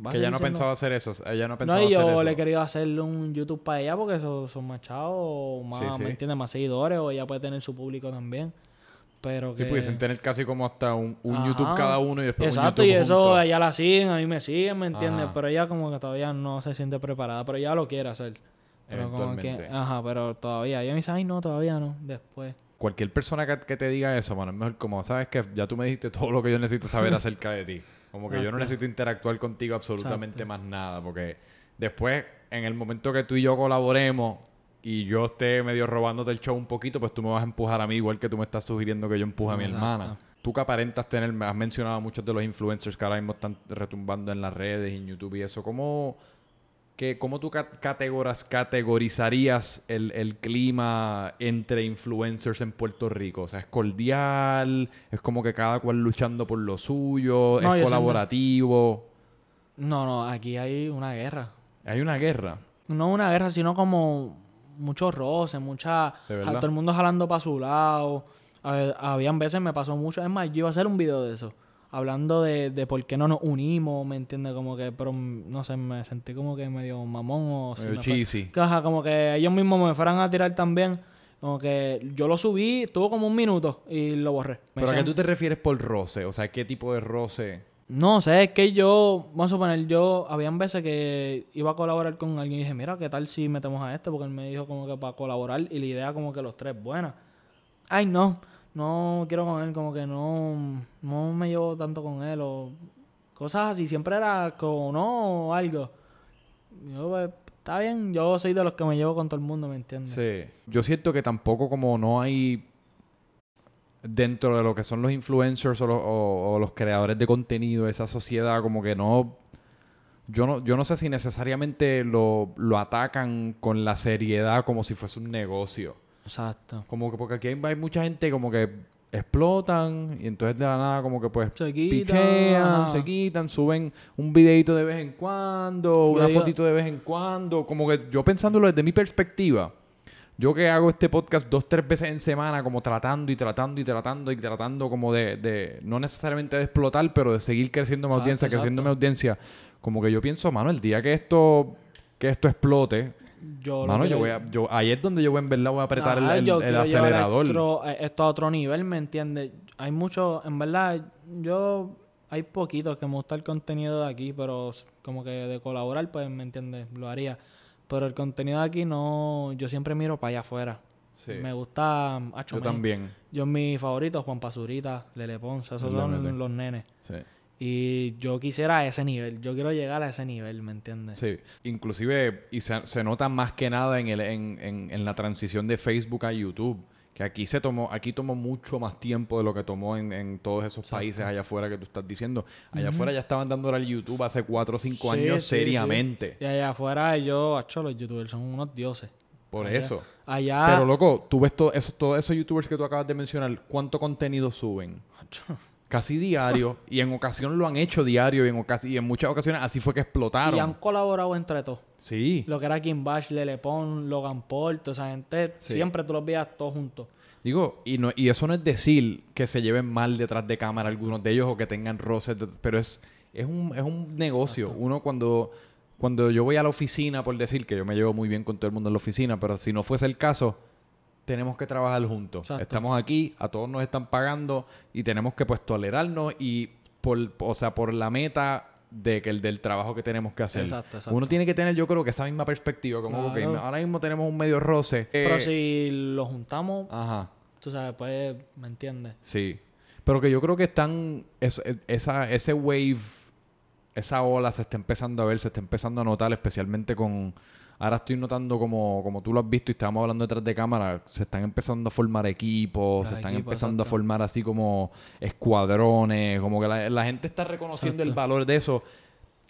va
que ella no
siendo-
pensaba hacer eso. Ella no
No,
pensaba
y
hacer
yo
eso.
le he querido hacerle un YouTube para ella porque son, son más chavos, o más,
Sí, sí.
¿me entiendes? Más seguidores, o ella puede tener su público también. Pero
Sí,
que...
pudiesen tener casi como hasta un, un
Ajá.
YouTube cada uno y después
Exacto,
un
y
YouTube
eso
juntos.
ella la siguen, a mí me siguen, ¿me entiendes?
Ajá.
Pero ella como que todavía no se siente preparada, pero ella lo quiere hacer. Pero como que, ajá, pero todavía. Ella me dice, ay, no, todavía no, después.
Cualquier persona que, que te diga eso, mano, es mejor como, sabes que ya tú me dijiste todo lo que yo necesito saber acerca de ti. Como que yo no necesito interactuar contigo absolutamente
Exacto.
más nada, porque después, en el momento que tú y yo colaboremos y yo esté medio robándote el show un poquito, pues tú me vas a empujar a mí igual que tú me estás sugiriendo que yo empuje a mi
Exacto.
hermana. Tú que aparentas tener, has mencionado a muchos de los influencers que ahora mismo están retumbando en las redes y en YouTube y eso, ¿cómo, que, cómo tú ca- categoras, categorizarías el, el clima entre influencers en Puerto Rico? O sea, ¿es cordial? ¿Es como que cada cual luchando por lo suyo?
No,
¿Es colaborativo?
No, no, aquí hay una guerra.
Hay una guerra.
No una guerra, sino como muchos roces, mucha...
¿De verdad?
Todo el mundo jalando para su lado. A habían veces me pasó mucho. Es más, yo iba a hacer un video de eso. Hablando de, de por qué no nos unimos, ¿me entiendes? Como que, pero no sé, me sentí como que medio mamón o...
Medio
me
cheesy.
que, ajá, como que ellos mismos me fueran a tirar también. Como que yo lo subí, tuvo como un minuto y lo borré. Me
¿Pero a qué tú te refieres por roce? O sea, ¿qué tipo de roce?
No sé, es que yo, vamos a suponer, yo, habían veces que iba a colaborar con alguien y dije, mira, ¿qué tal si metemos a este? Porque él me dijo como que para colaborar y la idea como que los tres buena. Ay, no, no quiero con él, como que no, no me llevo tanto con él o cosas así. Siempre era como no o algo. Yo, pues, está bien, yo soy de los que me llevo con todo el mundo, ¿me entiendes?
Sí. Yo siento que tampoco como no hay dentro de lo que son los influencers o los, o- o los creadores de contenido, esa sociedad como que no... Yo no, yo no sé si necesariamente lo, lo atacan con la seriedad como si fuese un negocio.
Exacto.
Como que porque aquí hay, hay mucha gente como que explotan y entonces de la nada como que pues
Se quitan,
pichean, se quitan, suben un videito de vez en cuando, una
digo-
fotito de vez en cuando, como que yo pensándolo desde mi perspectiva, yo que hago este podcast dos, tres veces en semana, como tratando y tratando y tratando y tratando como de, de no necesariamente de explotar, pero de seguir creciendo mi
Exacto,
audiencia, creciendo mi
exacto.
audiencia, como que yo pienso, mano, el día que esto, que esto explote,
Yo
mano, yo voy a, yo, ahí es donde yo en verdad voy a apretar el-
Ajá,
acelerador.
esto, eh, esto a otro nivel, ¿me entiendes? Hay mucho, en verdad, yo, hay poquitos que me gusta el contenido de aquí, pero como que de colaborar, pues, ¿me entiendes? Lo haría. Pero el contenido de aquí no, yo siempre miro para allá afuera.
Sí.
Me gusta, acho,
Yo también.
Yo mi favorito, Juan Pazurita, Lele Ponce, esos son los nenes.
Sí.
Y yo quisiera ese nivel, yo quiero llegar a ese nivel, ¿me entiendes?
Sí, inclusive, y se, se nota más que nada en, el, en, en, en la transición de Facebook a YouTube, que aquí se tomó, aquí tomó mucho más tiempo de lo que tomó en, en todos esos países allá afuera que tú estás diciendo. Allá afuera ya estaban dándole al YouTube hace cuatro o cinco
Sí,
años
sí, sí.
seriamente.
Y allá afuera yo, acho, los youtubers son unos dioses.
Por
Allá-
eso.
Allá...
Pero loco, tú ves to- esos, todos esos youtubers que tú acabas de mencionar, ¿cuánto contenido suben?
acho,
Casi diario. y en ocasión lo han hecho diario y en, y en muchas ocasiones así fue que explotaron.
Y han colaborado entre todos.
Sí.
Lo que era Kim Bash, Lele Pon, Logan Paul, toda esa gente,
Sí.
siempre tú los veías todos juntos.
Digo, y, no, y eso no es decir que se lleven mal detrás de cámara algunos de ellos o que tengan roces, pero es, es, un, es un negocio. Uno cuando, cuando yo voy a la oficina, por decir que yo me llevo muy bien con todo el mundo en la oficina, pero si no fuese el caso, tenemos que trabajar juntos.
Exacto.
Estamos aquí, a todos nos están pagando y tenemos que pues tolerarnos y por, o sea, por la meta de que el del trabajo que tenemos que hacer.
Exacto, exacto.
Uno tiene que tener, yo creo que esa misma perspectiva, como
Claro.
ahora mismo tenemos un medio roce.
Pero
eh,
si lo juntamos,
Ajá.
tú sabes, pues, ¿me entiendes?
Sí. Pero que yo creo que están. es- esa, ese wave, esa ola se está empezando a ver, se está empezando a notar, especialmente con. Ahora estoy notando como, como tú lo has visto y estábamos hablando detrás de cámara, se están empezando a formar equipos,
Los
se están
equipos,
empezando a formar así como escuadrones, como que la, la gente está reconociendo el valor de eso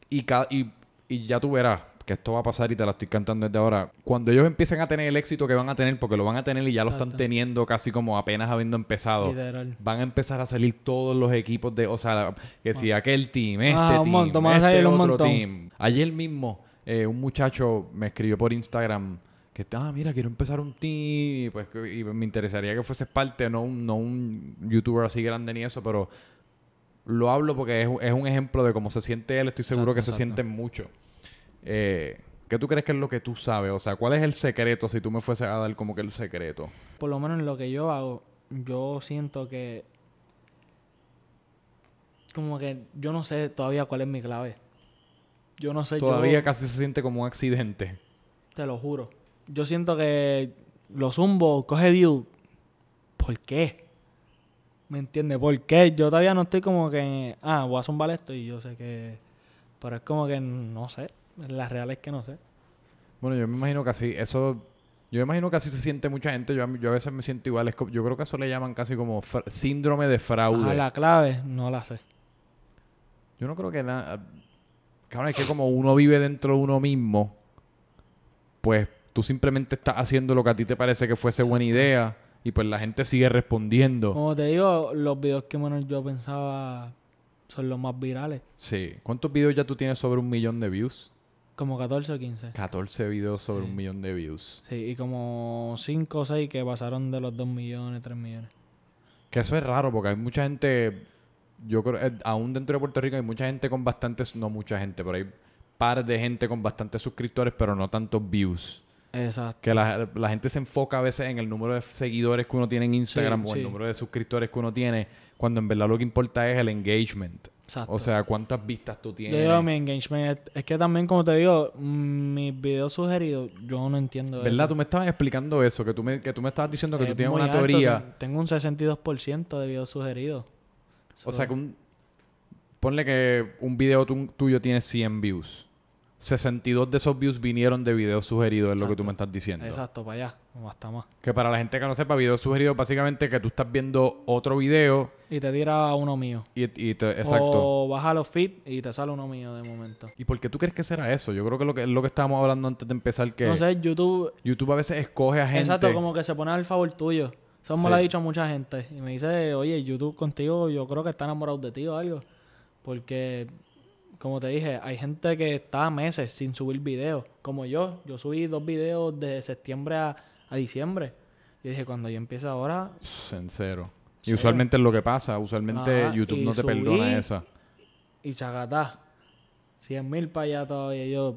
y, ca- y, y ya tú verás que esto va a pasar y te la estoy cantando desde ahora. Cuando ellos empiecen a tener el éxito que van a tener, porque lo van a tener y ya lo están teniendo casi como apenas habiendo empezado
Literal.
van a empezar a salir todos los equipos de, o sea, que si aquel team, este
Ah, un
team,
montón,
este
salir un
otro
montón.
team. Ayer mismo eh, un muchacho me escribió por Instagram que ah, mira, quiero empezar un team y pues y me interesaría que fueses parte, no un, no un youtuber así grande ni eso, pero lo hablo porque es, es un ejemplo de cómo se siente él, estoy seguro
Exacto,
que se sienten mucho. Eh, ¿Qué tú crees que es lo que tú sabes? O sea, ¿cuál es el secreto si tú me fueses a dar como que el secreto?
Por lo menos en lo que yo hago, yo siento que... Como que yo no sé todavía cuál es mi clave. Yo no sé,
Todavía
yo...
casi se siente como un accidente.
Te lo juro. Yo siento que lo zumbo, coge view. ¿Por qué? ¿Me entiendes? ¿Por qué? Yo todavía no estoy como que, ah, voy a zumbar esto y yo sé que... Pero es como que no sé. La real es que no sé.
Bueno, yo me imagino que así, eso, yo me imagino que así se siente mucha gente, yo, yo a veces me siento igual, es yo creo que eso le llaman casi como síndrome de fraude.
Ah, la clave no la sé.
Yo no creo que nada, cabrón, es que como uno vive dentro de uno mismo, pues tú simplemente estás haciendo lo que a ti te parece que fuese buena idea y pues la gente sigue respondiendo.
Como te digo, los videos que menos yo pensaba son los más virales.
Sí. ¿Cuántos videos ya tú tienes sobre un millón de views?
Como 14 o 15.
14 videos sobre
Sí.
un millón de views.
Sí, y como 5 o 6 que pasaron de los 2 millones, 3 millones.
Que eso es raro porque hay mucha gente, yo creo, eh, aún dentro de Puerto Rico hay mucha gente con bastantes, no mucha gente, pero hay par de gente con bastantes suscriptores, pero no tantos views.
Exacto.
Que la, la gente se enfoca a veces en el número de seguidores que uno tiene en Instagram
Sí,
o el
sí.
número de suscriptores que uno tiene, cuando en verdad lo que importa es el engagement.
Exacto.
O sea, cuántas vistas tú
Yo
tienes.
digo, mi engagement es, es que también, como te digo, mis videos sugeridos, yo no entiendo
¿Verdad?
eso.
Tú me estabas explicando eso, que tú me, que tú me estabas diciendo que
Es
tú tienes una
alto,
teoría.
ten- Tengo un 62% de videos sugeridos.
O sea, que un, ponle que un video tu- tuyo tiene 100 views. 62 de esos views vinieron de videos sugeridos, es lo que tú me estás diciendo.
Exacto, para allá, o hasta más.
Que para la gente que no sepa, videos sugeridos básicamente que tú estás viendo otro video
Y te tira uno mío.
y, y te- exacto.
O baja los feed y te sale uno mío de momento.
¿Y por qué tú crees que será eso? Yo creo que lo que es lo que estábamos hablando antes de empezar que
No sé, YouTube...
YouTube a veces escoge a gente.
Exacto, como que se pone al favor tuyo. Eso me lo ha dicho mucha gente. Y me dice, oye, YouTube contigo, yo creo que está enamorado de ti o algo. Porque, como te dije, hay gente que está meses sin subir videos. Como yo. Yo subí dos videos de septiembre a, a diciembre. Y dije, cuando yo empiece ahora...
En cero. Y usualmente es lo que pasa. Usualmente
Ajá,
YouTube no te
subí-
perdona esa.
Y chacatá. 100 mil para allá todavía. Yo,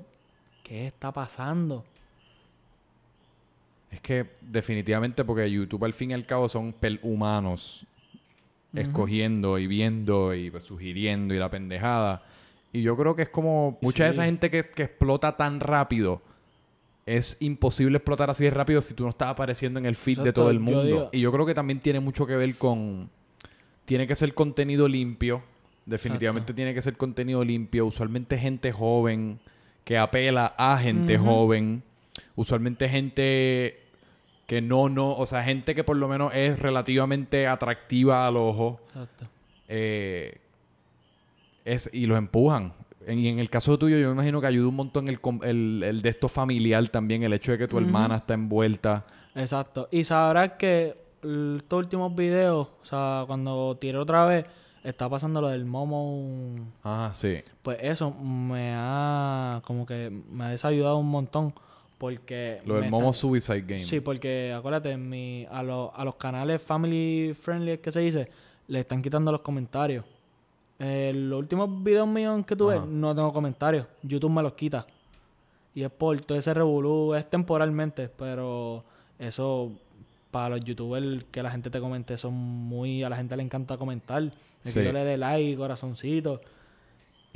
¿qué está pasando?
Es que definitivamente porque YouTube al fin y al cabo son pel- humanos escogiendo y viendo y sugiriendo y la pendejada. Y yo creo que es como mucha de esa gente que, que explota tan rápido. Es imposible explotar así de rápido si tú no estás apareciendo en el feed de todo el
yo
mundo.
digo-
y yo creo que también tiene mucho que ver con... Tiene que ser contenido limpio. Definitivamente tiene que ser contenido limpio. Usualmente gente joven que apela a gente joven. Usualmente gente que no, no, o sea, gente que por lo menos es relativamente atractiva al ojo.
Exacto.
eh, es, y los empujan. En- y en el caso tuyo, yo me imagino que ayuda un montón el, com- el, el de esto familiar también, el hecho de que tu hermana está envuelta.
Exacto. Y sabrás que estos últimos videos, o sea, cuando tiré otra vez, está pasando lo del Momo.
Ah, sí.
Pues eso me ha, como que me ha desayudado un montón. Porque.
Lo del Momo Suicide Game.
Sí, porque acuérdate, mi, a, los a los canales family friendly que se dice, le están quitando los comentarios. Eh, los últimos videos míos que tuve,
Ajá.
no tengo comentarios. YouTube me los quita. Y es por todo ese revolú, es temporalmente, pero eso para los youtubers que la gente te comente son muy, a la gente le encanta comentar. De
Sí.
que yo le dé like, corazoncito.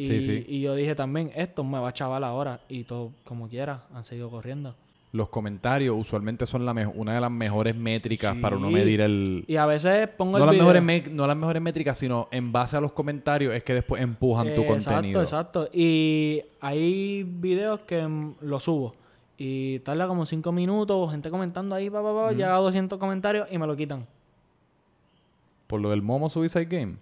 Y,
Sí, sí.
y yo dije también, esto me va a chaval ahora. Y todo, como quiera, han seguido corriendo.
Los comentarios usualmente son la una de las mejores métricas para uno medir el...
Y a veces pongo
No
el
las,
video.
mejores me- no las mejores métricas, sino en base a los comentarios es que después empujan tu contenido.
Exacto, exacto. Y hay videos que mm, lo subo. Y tarda como 5 minutos, gente comentando ahí, pa, pa, pa, llega a 200 comentarios y me lo quitan.
Por lo del Momo Suicide Game.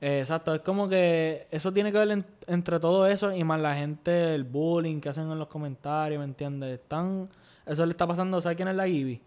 Eh, exacto, es como que eso tiene que ver en- entre todo eso y más la gente, el bullying que hacen en los comentarios, ¿me entiendes? Están, eso le está pasando, ¿sabes quién es la Gibby?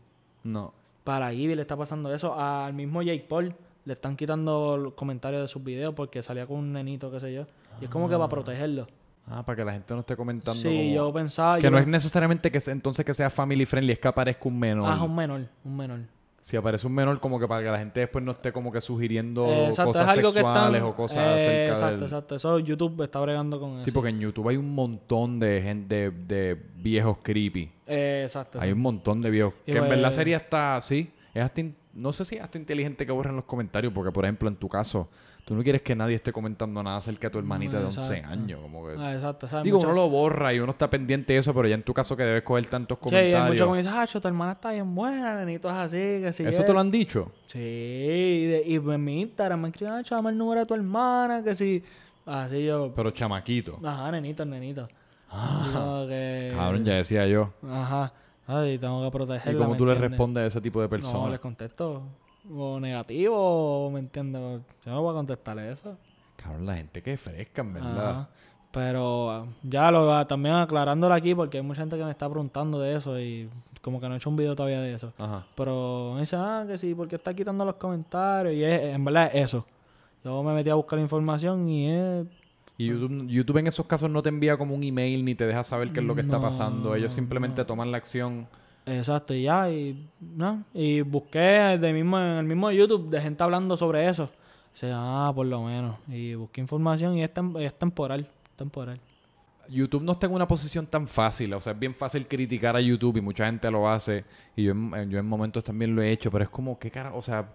No.
Para la Gibby le está pasando eso. Al mismo Jake Paul le están quitando los comentarios de sus videos porque salía con un nenito, qué sé yo. Y es como que para protegerlo.
Ah, para que la gente no esté comentando
Sí,
como-
yo pensaba...
Que
yo
no es necesariamente que se- entonces que sea family friendly, es que aparezca un menor.
Ah, es un menor, un menor.
Si aparece un menor, como que para que la gente después no esté como que sugiriendo
Eh, exacto,
cosas sexuales
están...
o cosas
eh,
acerca
Exacto,
del...
exacto. Eso YouTube está bregando con
Sí,
eso.
porque en YouTube hay un montón de gente, de, de viejos creepy.
Eh, exacto.
Hay un montón de viejos.
Y
que en
pues-
verdad sería hasta, sí, es hasta, in- no sé si es hasta inteligente que borren los comentarios, porque por ejemplo en tu caso, tú no quieres que nadie esté comentando nada acerca de tu hermanita de 11
Exacto.
años. Como que...
Ah, exacto. ¿sabes?
Digo, uno lo borra y uno está pendiente de eso, pero ya en tu caso que debes coger tantos
Sí,
comentarios.
mucho que me dice, ah, tu hermana está bien buena, nenito es así, que sí.
¿Eso te lo han dicho?
Sí, y, de- y en mi Instagram me escriben, ah, dame el número de tu hermana, que sí. Así yo,
Pero chamaquito.
ajá, nenito, nenito. Que...
Cabrón, ya decía yo.
Ajá. Ay, tengo que protegerla.
¿Y cómo
¿me
tú le
entiendes?
respondes a ese tipo de
No,
personas?
les contesto. O negativo, o me entiendes. Yo no voy a contestarle eso.
Cabrón, la gente que es fresca, en verdad.
Ajá. Pero ah, ya lo ah, también aclarándolo aquí, porque hay mucha gente que me está preguntando de eso y como que no he hecho un video todavía de eso.
Ajá.
Pero me dicen, ah, que sí, porque está quitando los comentarios. Y es, en verdad es eso. Yo me metí a buscar información y es.
Y YouTube, YouTube en esos casos no te envía como un email ni te deja saber qué es lo que está pasando. Ellos simplemente
no.
toman la acción.
Exacto, y ya, y, ¿no? y busqué de mismo, en el mismo YouTube de gente hablando sobre eso. O sea, ah, por lo menos. Y busqué información y es, tem- es temporal, temporal.
YouTube no está en una posición tan fácil. O sea, es bien fácil criticar a YouTube y mucha gente lo hace. Y yo en, yo en momentos también lo he hecho. Pero es como, ¿qué cara? O sea,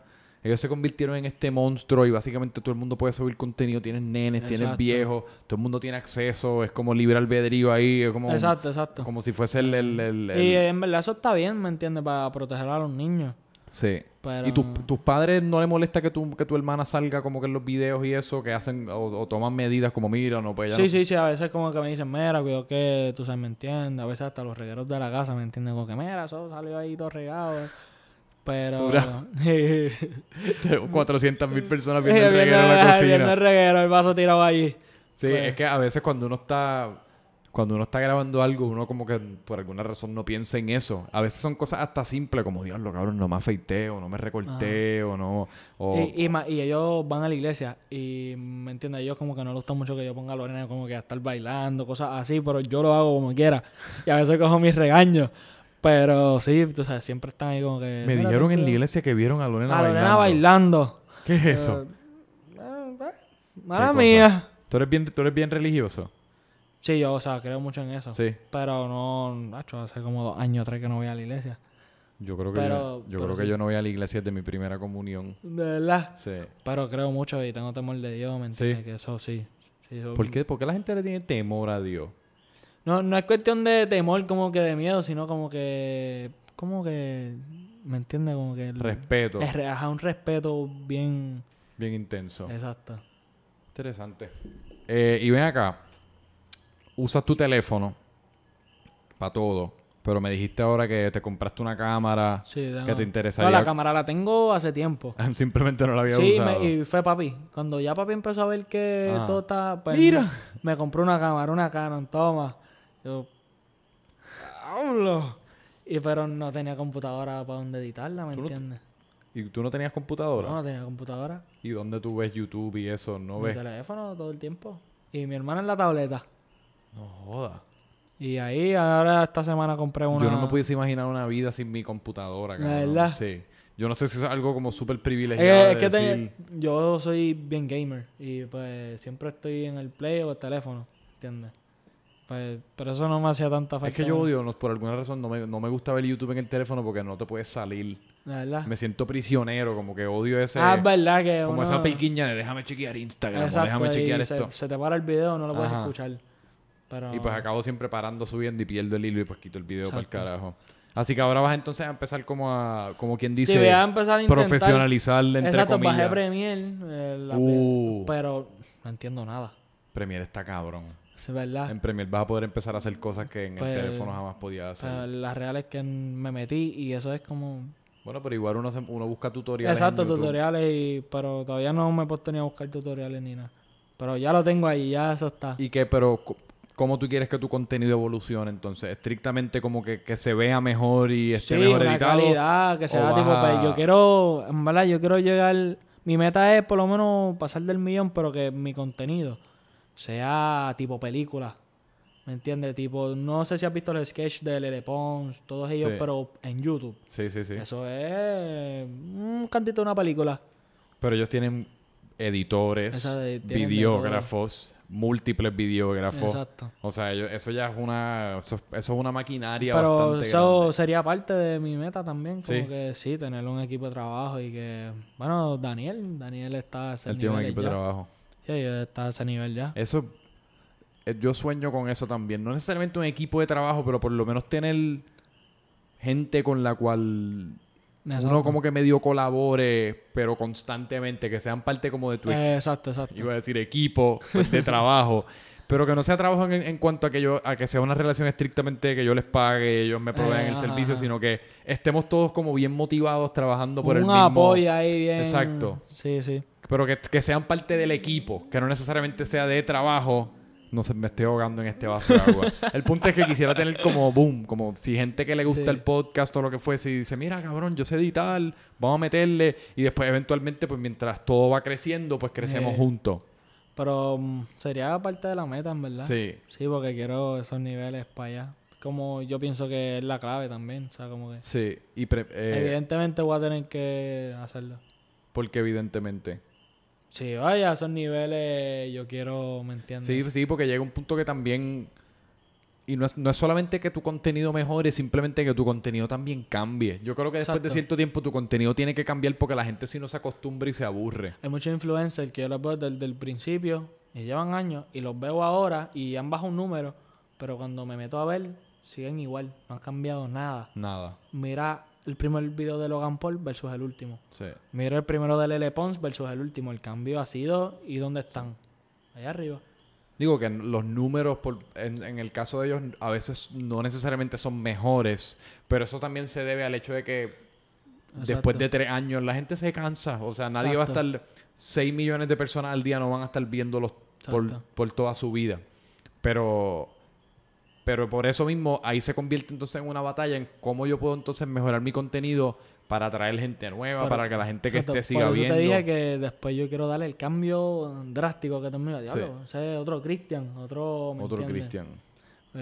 ellos se convirtieron en este monstruo y básicamente todo el mundo puede subir contenido. Tienes nenes, tienes viejos, todo el mundo tiene acceso. Es como libre albedrío ahí. Es como,
exacto, exacto.
como si fuese el... el- el- el-
Y en verdad eso está bien, ¿me entiendes? Para proteger a los niños.
Sí.
Pero...
¿Y tu- tus padres no le molesta que tu, que tu hermana salga como que en los videos y eso? Que hacen o, o toman medidas como, mira, no, pues ella
Sí,
no-
sí, sí, a veces como que me dicen, mira, cuidado que tú sabes, me entiendes. A veces hasta los regueros de la casa me entienden, como que mira, eso salió ahí todo regado. Pero...
Pura- 400 mil personas
Viendo,
el reguero en la
viendo el
cocina.
reguero, el vaso tirado allí.
Sí,
Pues-
es que a veces cuando uno está... cuando uno está grabando algo, uno como que por alguna razón no piensa en eso. A veces son cosas hasta simples, como, diablo, cabrón, no me afeité, o no me recorté, o no... O,
Y, y, ma- y ellos van a la iglesia y, ¿me entiendes? Ellos como que no les gusta mucho que yo ponga a Lorena como que a estar bailando, cosas así, pero yo lo hago como quiera. Y a veces cojo mis regaños. Pero sí, tú sabes, siempre están ahí como que...
me
"Mira,
dijeron en la
cuidado".
iglesia que vieron a Lorena
A Lorena
bailando.
bailando.
¿Qué es eso?
Eh, eh, eh, mala mía.
¿Tú, eres bien, ¿Tú eres bien religioso?
Sí, yo, o sea, creo mucho en eso.
Sí.
Pero no, macho, hace como dos años, tres que no voy a la iglesia.
Yo creo que,
Pero-
yo, yo creo que yo no voy a la iglesia desde mi primera comunión.
De verdad.
Sí.
Pero creo mucho y tengo temor de Dios, ¿me entiendes?
Sí.
Que eso sí. sí eso-
¿Por qué, por qué la gente le tiene temor a Dios?
No, no es cuestión de temor como que de miedo, sino como que... Como que... ¿Me entiendes? Como que... el-
Respeto.
Es ajá, un respeto bien...
Bien intenso.
Exacto.
Interesante. Eh, y ven acá. Usas tu teléfono para todo. Pero me dijiste ahora que te compraste una cámara
Sí,
que te
No,
interesaría.
la cámara la tengo hace tiempo.
Simplemente no la había
Sí,
usado.
me- y fue papi. Cuando ya papi empezó a ver que
Ajá.
todo está... pues,
Mira.
Me, me compró una cámara, una Canon, toma. Yo... ¡Hablo! Y pero no tenía computadora para donde editarla, ¿me
no-
entiendes?
¿Y tú no tenías computadora?
No, no tenía computadora.
¿Y dónde tú ves YouTube y eso? ¿No
Mi
ves?
teléfono todo el tiempo. Y mi hermana en la tableta.
No joda.
Y ahí ahora esta semana compré una...
Yo no me pudiese imaginar una vida sin mi computadora,
¿De
cabrón.
verdad?
Sí. Yo no sé si es algo como súper privilegiado
que,
de
es que te-
decir...
yo soy bien gamer y pues siempre estoy en el play o el teléfono, ¿entiendes? Pues, pero eso no me hacía tanta falta.
Es que yo odio, no, por alguna razón, no me, no me gusta ver YouTube en el teléfono porque no te puedes salir.
La verdad.
Me siento prisionero, como que odio ese...
ah, es verdad que
como
uno-
esa pequiña de déjame chequear Instagram, o déjame chequear esto.
se te para el video, no lo puedes
Ajá.
escuchar. Pero...
Y pues acabo siempre parando, subiendo y pierdo el hilo y pues quito el video para el carajo. Así que ahora vas entonces a empezar como a, como quien dice,
voy a empezar a intentar...
profesionalizarle entre
Exacto,
comillas.
bajé Premiere, eh,
Uh.
pero no entiendo nada.
Premiere está cabrón.
Verdad.
En Premiere vas a poder empezar a hacer cosas que en
Ah. Pues,
el teléfono jamás podías hacer.
Sea, la real es que me metí y eso es como...
bueno, pero igual uno, se- uno busca tutoriales
Exacto, tutoriales, y, pero todavía no me he puesto ni a buscar tutoriales ni nada. Pero ya lo tengo ahí, ya eso está.
¿Y qué? Pero, ¿cómo tú quieres que tu contenido evolucione entonces? ¿Estrictamente como que, que se vea mejor y esté
sí,
mejor
una
editado?
calidad, que
o
sea tipo...
a-
pues, yo quiero, en verdad, yo quiero llegar... Mi meta es por lo menos pasar del millón, pero que mi contenido sea tipo película. ¿Me entiendes? Tipo, no sé si has visto los sketches de Lele Pons, todos ellos,
Sí.
pero en YouTube.
Sí, sí, sí.
Eso es un cantito de una película.
Pero ellos tienen editores,
de- tienen
videógrafos, múltiples videógrafos.
Exacto.
O sea, ellos- eso ya es una... Eso, eso es una maquinaria
Pero
bastante
eso
grande.
sería parte de mi meta también, como
Sí.
que sí, tener un equipo de trabajo y que, bueno, Daniel, Daniel está
Él tiene un equipo de
ya. está a ese nivel ya.
Eso... eh, Yo sueño con eso también. No necesariamente un equipo de trabajo, pero por lo menos tener gente con la cual uno
Exacto.
como que medio colabore, pero constantemente, que sean parte como de tu equipo.
Eh, exacto, exacto.
Iba a decir equipo pues, de trabajo. Pero que no sea trabajo en, en cuanto a que yo, a que sea una relación estrictamente que yo les pague, ellos me provean
Eh,
el
ajá,
servicio,
ajá.
sino que estemos todos como bien motivados trabajando por el mismo.
apoyo ahí bien.
Exacto.
Sí, sí.
Pero que, que sean parte del equipo, que no necesariamente sea de trabajo. No sé, me estoy ahogando en este vaso de agua. el punto es que quisiera tener como boom, como si gente que le gusta
Sí.
el podcast o lo que fuese y dice, mira cabrón, yo sé editar, vamos a meterle. Y después eventualmente, pues mientras todo va creciendo, pues crecemos
Eh,
juntos.
Pero mm, sería parte de la meta, en verdad.
Sí.
Sí, porque quiero esos niveles para allá. Como yo pienso que es la clave también. O sea, como que...
Sí, y pre- eh,
Evidentemente voy a tener que hacerlo.
porque evidentemente.
Sí, vaya, esos niveles yo quiero, ¿me entiendes?
Sí, sí, porque llega un punto que también... Y no es, no es solamente que tu contenido mejore, simplemente que tu contenido también cambie. Yo creo que después de cierto tiempo tu contenido tiene que cambiar porque la gente si no se acostumbra y se aburre.
Hay muchos influencers que yo los veo desde el principio y llevan años y los veo ahora y han bajado un número, pero cuando me meto a ver, siguen igual, no han cambiado nada.
Nada.
Mira el primer video de Logan Paul versus el último.
Sí.
Mira el primero de Lele Pons versus el último. El cambio ha sido ¿y dónde están? Allá arriba.
Digo que los números, por, en, en el caso de ellos, a veces no necesariamente son mejores, pero eso también se debe al hecho de que después de tres años la gente se cansa. O sea, nadie va a estar, 6 millones de personas al día no van a estar viéndolos por, por toda su vida. Pero Pero por eso mismo, ahí se convierte entonces en una batalla en cómo yo puedo entonces mejorar mi contenido para atraer gente nueva,
Pero-
para que la gente que esté siga
por eso
viendo.
te dije que después yo quiero darle el cambio drástico que termina. Diablo,
Sí.
ese es otro Cristian, otro... ¿me
Otro
entiendes?
Cristian.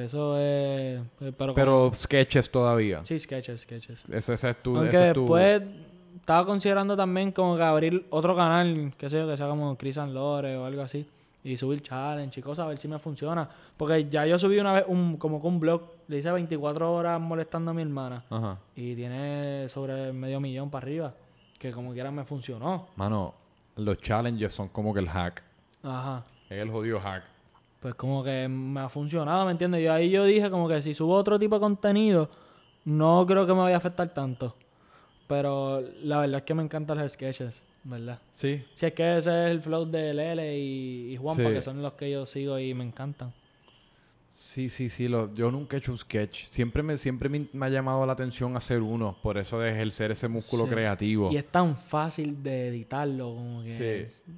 Eso es... eh, Pero,
sketches todavía.
Sí, sketches, sketches.
Ese, ese es tu...
Aunque
ese es tu-
después estaba considerando también como que abrir otro canal, qué sé yo, que sea como Chris and Lore o algo así. Y subir challenge y cosas, a ver si me funciona. Porque ya yo subí una vez un, como que un blog, le hice 24 horas molestando a mi hermana.
Ajá.
Y tiene sobre medio millón para arriba. Que como quiera me funcionó.
Mano, los challenges son como que el hack.
Ajá.
Es el jodido hack.
Pues como que me ha funcionado, ¿me entiendes? Y ahí yo dije como que si subo otro tipo de contenido, no creo que me vaya a afectar tanto. Pero la verdad es que me encantan los sketches, ¿verdad?
Sí.
Si es que ese es el flow de Lele y, y Juanpa,
Sí.
que son los que yo sigo y me encantan.
Sí, sí, sí. Lo, yo nunca he hecho un sketch. Siempre me, siempre me, me ha llamado la atención hacer uno. Por eso de ejercer ese músculo
Sí.
creativo.
Y es tan fácil de editarlo, como que...
Sí.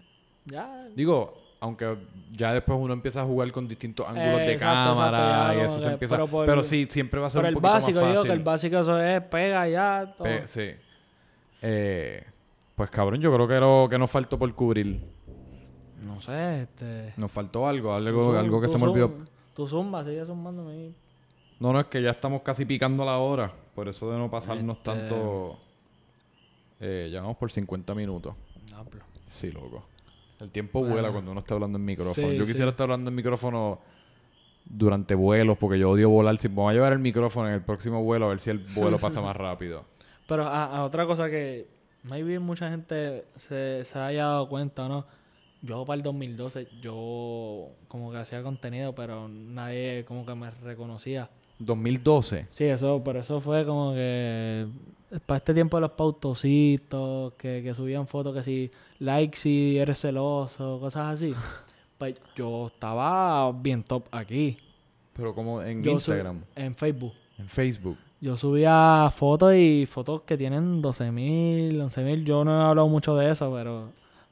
Ya...
Digo, aunque ya después uno empieza a jugar con distintos ángulos
Eh,
de
exacto,
cámara
exacto,
y eso se empieza...
pero
Pero, sí, siempre va a ser un
el
poquito
básico,
más
yo digo
fácil.
que el básico eso es pega ya, todo.
Pe- sí. Eh, pues cabrón, yo creo que, lo, que nos faltó por cubrir.
No sé, este...
Nos faltó algo, algo, algo que se me olvidó.
Tu zumba, sigue zumbándome ahí.
No, no, es que ya estamos casi picando la hora. Por eso de no pasarnos
Este-
tanto... Eh, ya vamos por 50 minutos.
No, pero-
Sí, loco. El tiempo
Bueno.
vuela cuando uno está hablando en micrófono.
Sí,
yo
sí.
quisiera estar hablando en micrófono durante vuelos porque yo odio volar. Si voy a llevar el micrófono en el próximo vuelo a ver si el vuelo pasa más rápido.
Pero a, a otra cosa que maybe mucha gente se, se haya dado cuenta, ¿no? Yo para el 2012, yo como que hacía contenido, pero nadie como que me reconocía.
2012.
Sí, eso, pero eso fue como que para este tiempo de los pautocitos, que, que subían fotos que si like si eres celoso, cosas así. pues yo estaba bien top aquí.
Pero como en
Yo
Instagram,
en Facebook.
en Facebook.
Yo subía fotos y fotos que tienen 12.000, 11.000. Yo no he hablado mucho de eso, pero,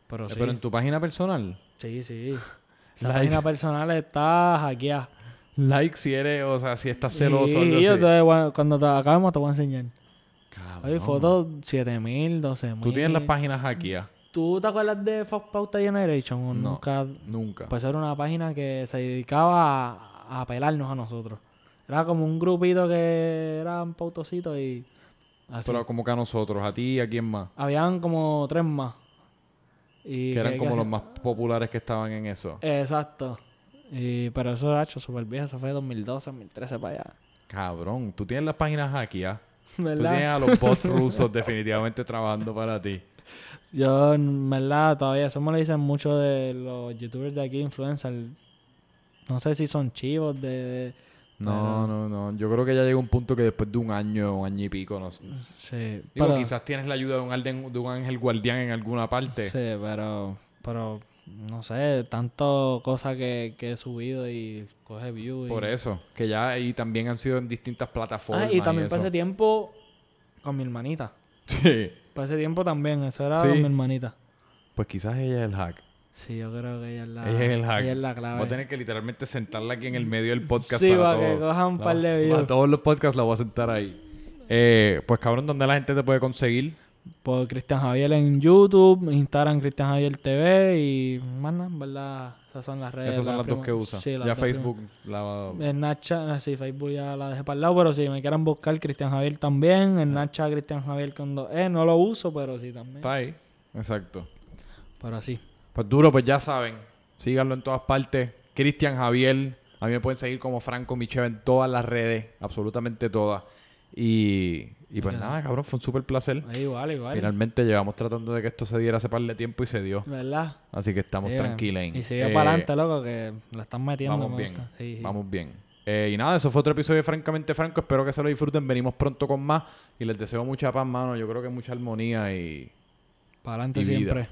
pero
Eh,
sí.
Pero en tu página personal.
Sí, sí.
Like.
página personal está hackeada.
Like si eres, o sea, si estás celoso
yo te a- cuando te acabemos te voy a enseñar.
Cabrón.
Hay fotos 7.000, 12.000.
Tú tienes las páginas ¿ah?
¿Tú te acuerdas de Fox Pauta Generation? ¿O
No.
Nunca.
Nunca.
Pues era una página que se dedicaba a, a pelarnos a nosotros. Era como un grupito que eran pautocitos y. Así.
Pero como que a nosotros, a ti y a quién más.
Habían como tres más. Y
Que eran
que-
como
que
los más populares que estaban en eso.
Exacto. Y, pero eso, hecho súper viejo. Eso fue 2012, 2013 para allá.
Cabrón, tú tienes las páginas aquí, ¿ah? Tú tienes
¿Verdad?
a los bots rusos definitivamente trabajando para ti.
Yo, en verdad, todavía, eso me lo dicen mucho de los youtubers de aquí, influencers. No sé si son chivos de... de-
No,
Pero-
no, no. Yo creo que ya llega un punto que después de un año, un año y pico, no sé.
sí,
Digo,
pero,
quizás tienes la ayuda de un, ángel, de un ángel guardián en alguna parte.
Sí, pero, pero, no sé, tanto cosas que, que he subido y coge views. y-
Por eso. Que ya ahí también han sido en distintas plataformas.
Ah, y también ese tiempo con mi hermanita.
Sí.
Ese tiempo también, eso era
Sí.
con mi hermanita.
Pues quizás ella es el hack.
Sí, yo creo que ella es la,
ella es el hack.
ella es la clave.
Voy a tener que literalmente sentarla aquí en el medio del podcast
Sí,
para,
para que
todo.
coja un
La-
par de
Para todos los podcasts la voy a sentar ahí. Eh, pues cabrón, ¿dónde la gente te puede conseguir?
Por Cristian Javier en YouTube, Instagram Cristian Javier TV y más nada, ¿verdad? Esas son las redes.
Esas son
las
las dos que usa.
Sí,
ya Facebook la...
prim- En Nacha, ah, sí, Facebook ya la dejé para el lado, pero si me quieren buscar Cristian Javier también. En Nacha Cristian Javier con dos E, no lo uso, pero sí también.
Está ahí. Exacto.
Pero sí.
Pues duro, pues ya saben. Síganlo en todas partes. Cristian Javier. A mí me pueden seguir como Franco Michel en todas las redes. Absolutamente todas. Y, y pues nada, cabrón, fue un súper placer.
Igual, igual.
Finalmente llevamos tratando de que esto se diera hace par de tiempo y se dio.
¿Verdad?
Así que estamos
Sí,
tranquilos.
Y sigue para adelante, loco, que la están metiendo.
Vamos bien.
gusta. Sí, sí.
Vamos bien. Eh, y nada, eso fue otro episodio de Francamente Franco. Espero que se lo disfruten. Venimos pronto con más. Y les deseo mucha paz, mano. Yo creo que mucha armonía y
Para adelante
vida.
siempre.